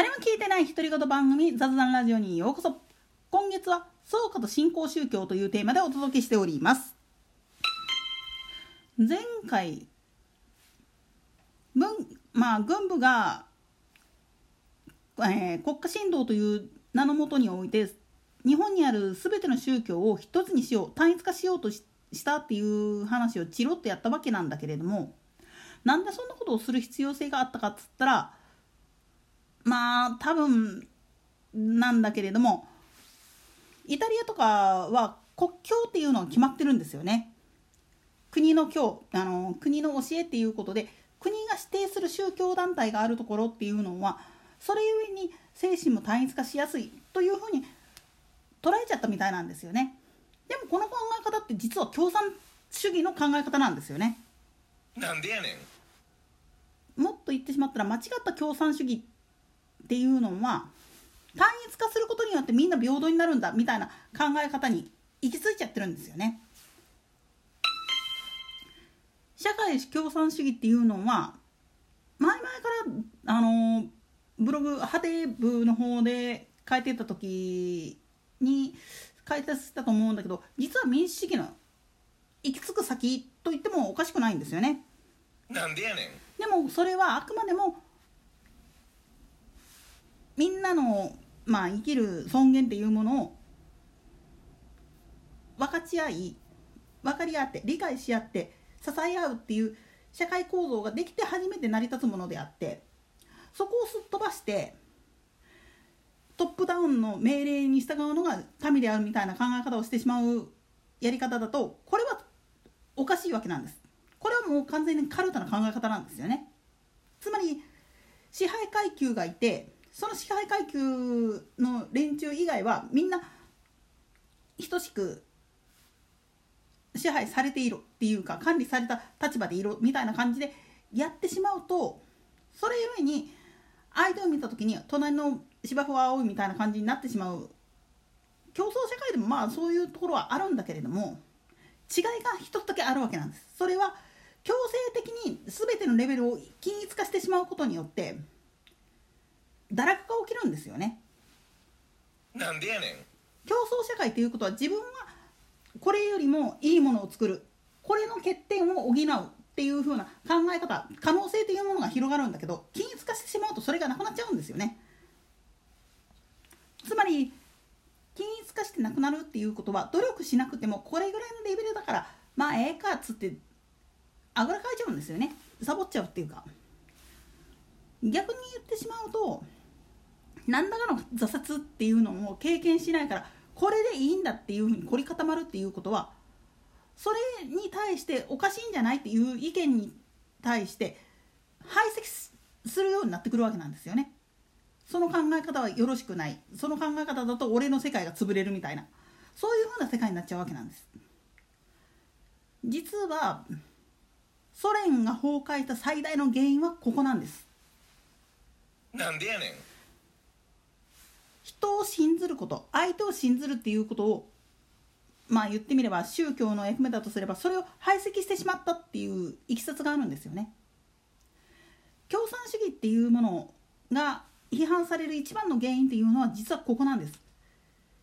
誰も聞いてない独り言番組雑談ラジオにようこそ。今月は創価と新興宗教というテーマでお届けしております。前回文まあ軍部が、えー、国家神道という名のもとにおいて日本にある全ての宗教を一つにしよう単一化しようとしたっていう話をチロッとやったわけなんだけれどもなんでそんなことをする必要性があったかっつったらまあ多分なんだけれどもイタリアとかは国境っていうのが決まってるんですよね。国の教あの国の教えっていうことで国が指定する宗教団体があるところっていうのはそれゆえに精神も単一化しやすいというふうに捉えちゃったみたいなんですよね。でもこの考え方って実は共産主義の考え方なんですよね。なんでやねんもっと言ってしまったら間違った共産主義っていうのは単一化することによってみんな平等になるんだみたいな考え方に行き着いちゃってるんですよね。社会共産主義っていうのは前々からあのブログハテ部の方で書いてた時に解説したと思うんだけど実は民主主義の行き着く先と言ってもおかしくないんですよね。なんでやねんでもそれはあくまでもみんなの、まあ、生きる尊厳っていうものを分かち合い分かり合って理解し合って支え合うっていう社会構造ができて初めて成り立つものであってそこをすっ飛ばしてトップダウンの命令に従うのが民であるみたいな考え方をしてしまうやり方だとこれはおかしいわけなんです。これはもう完全にカルタな考え方なんですよね。つまり支配階級がいてその支配階級の連中以外はみんな等しく支配されているっていうか管理された立場でいるみたいな感じでやってしまうとそれゆえに相手を見た時に隣の芝生は青いみたいな感じになってしまう競争社会でもまあそういうところはあるんだけれども違いが一つだけあるわけなんです。それは強制的に全てのレベルを均一化してしまうことによって堕落が起きるんですよね。なんでやねん競争社会ということは自分はこれよりもいいものを作るこれの欠点を補うっていう風な考え方可能性というものが広がるんだけど均一化してしまうとそれがなくなっちゃうんですよね。つまり均一化してなくなるっていうことは努力しなくてもこれぐらいのレベルだからまあええかっつってあぐらかいちゃうんですよねサボっちゃうっていうか逆に言ってしまうと何らかの挫折っていうのを経験しないからこれでいいんだっていうふうに凝り固まるっていうことはそれに対しておかしいんじゃないっていう意見に対して排斥するようになってくるわけなんですよね。その考え方はよろしくないその考え方だと俺の世界が潰れるみたいなそういうふうな世界になっちゃうわけなんです。実はソ連が崩壊した最大の原因はここなんです。なんでやねん人を信ずること相手を信ずるっていうことをまあ言ってみれば宗教の役目だとすればそれを排斥してしまったっていういきさつがあるんですよね。共産主義っていうものが批判される一番の原因っていうのは実はここなんです。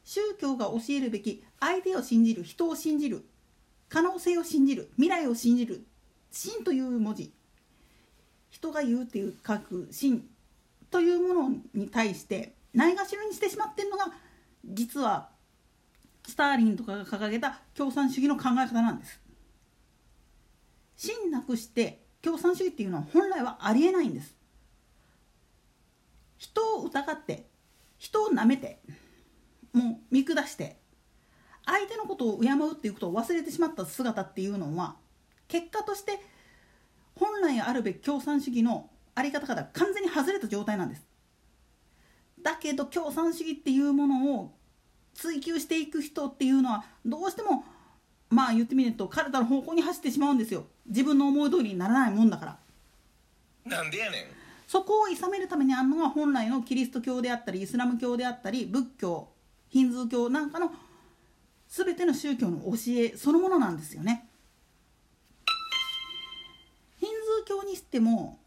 宗教が教えるべき相手を信じる人を信じる可能性を信じる未来を信じる真という文字人が言うっていう書く真というものに対してないがしろにしてしまってるのが実はスターリンとかが掲げた共産主義の考え方なんです。真なくして共産主義っていうのは本来はありえないんです。人を疑って人をなめてもう見下して相手のことを敬うっていうことを忘れてしまった姿っていうのは結果として本来あるべき共産主義の在り方から完全に外れた状態なんです。だけど共産主義っていうものを追求していく人っていうのはどうしてもまあ言ってみると彼らの方向に走ってしまうんですよ。自分の思い通りにならないもんだから。なんでやねん。そこを諌めるためにあるのが本来のキリスト教であったりイスラム教であったり仏教ヒンズー教なんかの全ての宗教の教えそのものなんですよね。ヒンズー教にしても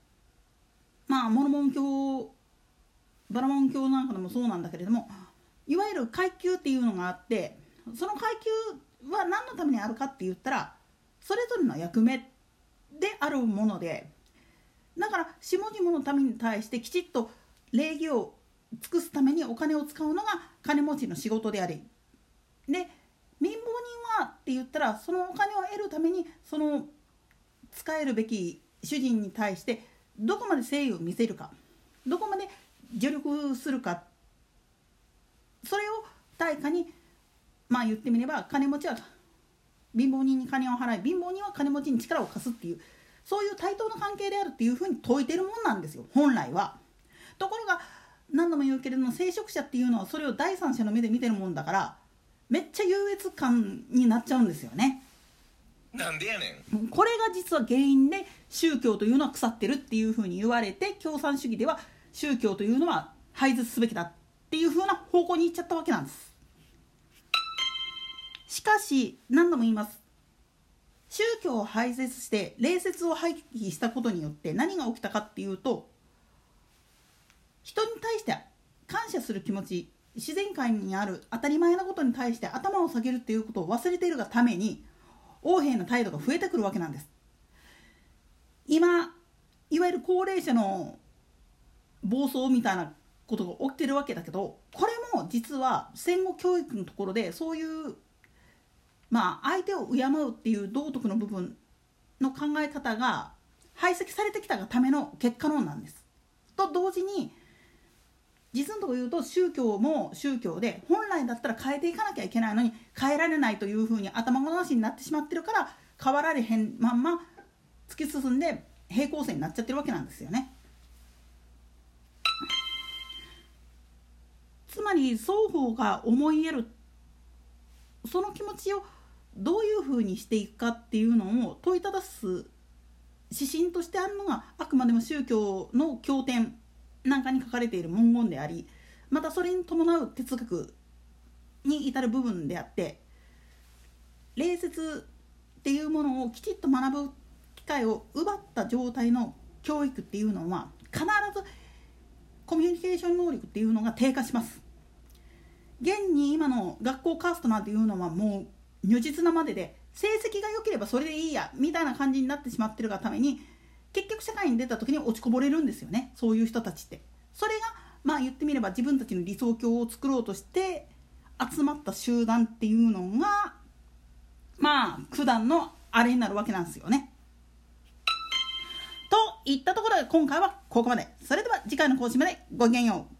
まあモルモン教バラモン教なんかでもそうなんだけれどもいわゆる階級っていうのがあってその階級は何のためにあるかって言ったらそれぞれの役目であるものでだから下々の民に対してきちっと礼儀を尽くすためにお金を使うのが金持ちの仕事でありで貧乏人はって言ったらそのお金を得るためにその使えるべき主人に対してどこまで誠意を見せるかどこまで助力するかそれを対価にまあ言ってみれば金持ちは貧乏人に金を払い貧乏人は金持ちに力を貸すっていうそういう対等な関係であるっていうふうに説いてるもんなんですよ本来は。ところが何度も言うけれども聖職者っていうのはそれを第三者の目で見てるもんだからめっちゃ優越感になっちゃうんですよね。なんでやねんこれが実は原因で宗教というのは腐ってるっていうふうに言われて共産主義では宗教というのは廃絶すべきだっていうふうな方向に行っちゃったわけなんです。しかし何度も言います。宗教を廃絶して礼節を廃棄したことによって何が起きたかっていうと人に対して感謝する気持ち自然界にある当たり前なことに対して頭を下げるっていうことを忘れているがために横柄な態度が増えてくるわけなんです。今いわゆる高齢者の暴走みたいなことが起きてるわけだけどこれも実は戦後教育のところでそういうまあ相手を敬うっていう道徳の部分の考え方が排斥されてきたがための結果論なんです。と同時に実のところ言うと宗教も宗教で本来だったら変えていかなきゃいけないのに変えられないというふうに頭ごなしになってしまってるから変わられへんまんま突き進んで平行線になっちゃってるわけなんですよね。まり双方が思いやるその気持ちをどういうふうにしていくかっていうのを問いただす指針としてあるのがあくまでも宗教の経典なんかに書かれている文言でありまたそれに伴う哲学に至る部分であって礼節っていうものをきちっと学ぶ機会を奪った状態の教育っていうのは必ずコミュニケーション能力っていうのが低下します。現に今の学校カーストなんていうのはもう如実なまでで成績が良ければそれでいいやみたいな感じになってしまってるがために結局社会に出た時に落ちこぼれるんですよねそういう人たちって。それがまあ言ってみれば自分たちの理想郷を作ろうとして集まった集団っていうのがまあ普段のあれになるわけなんですよね。といったところで今回はここまで。それでは次回の講師までごきげんよう。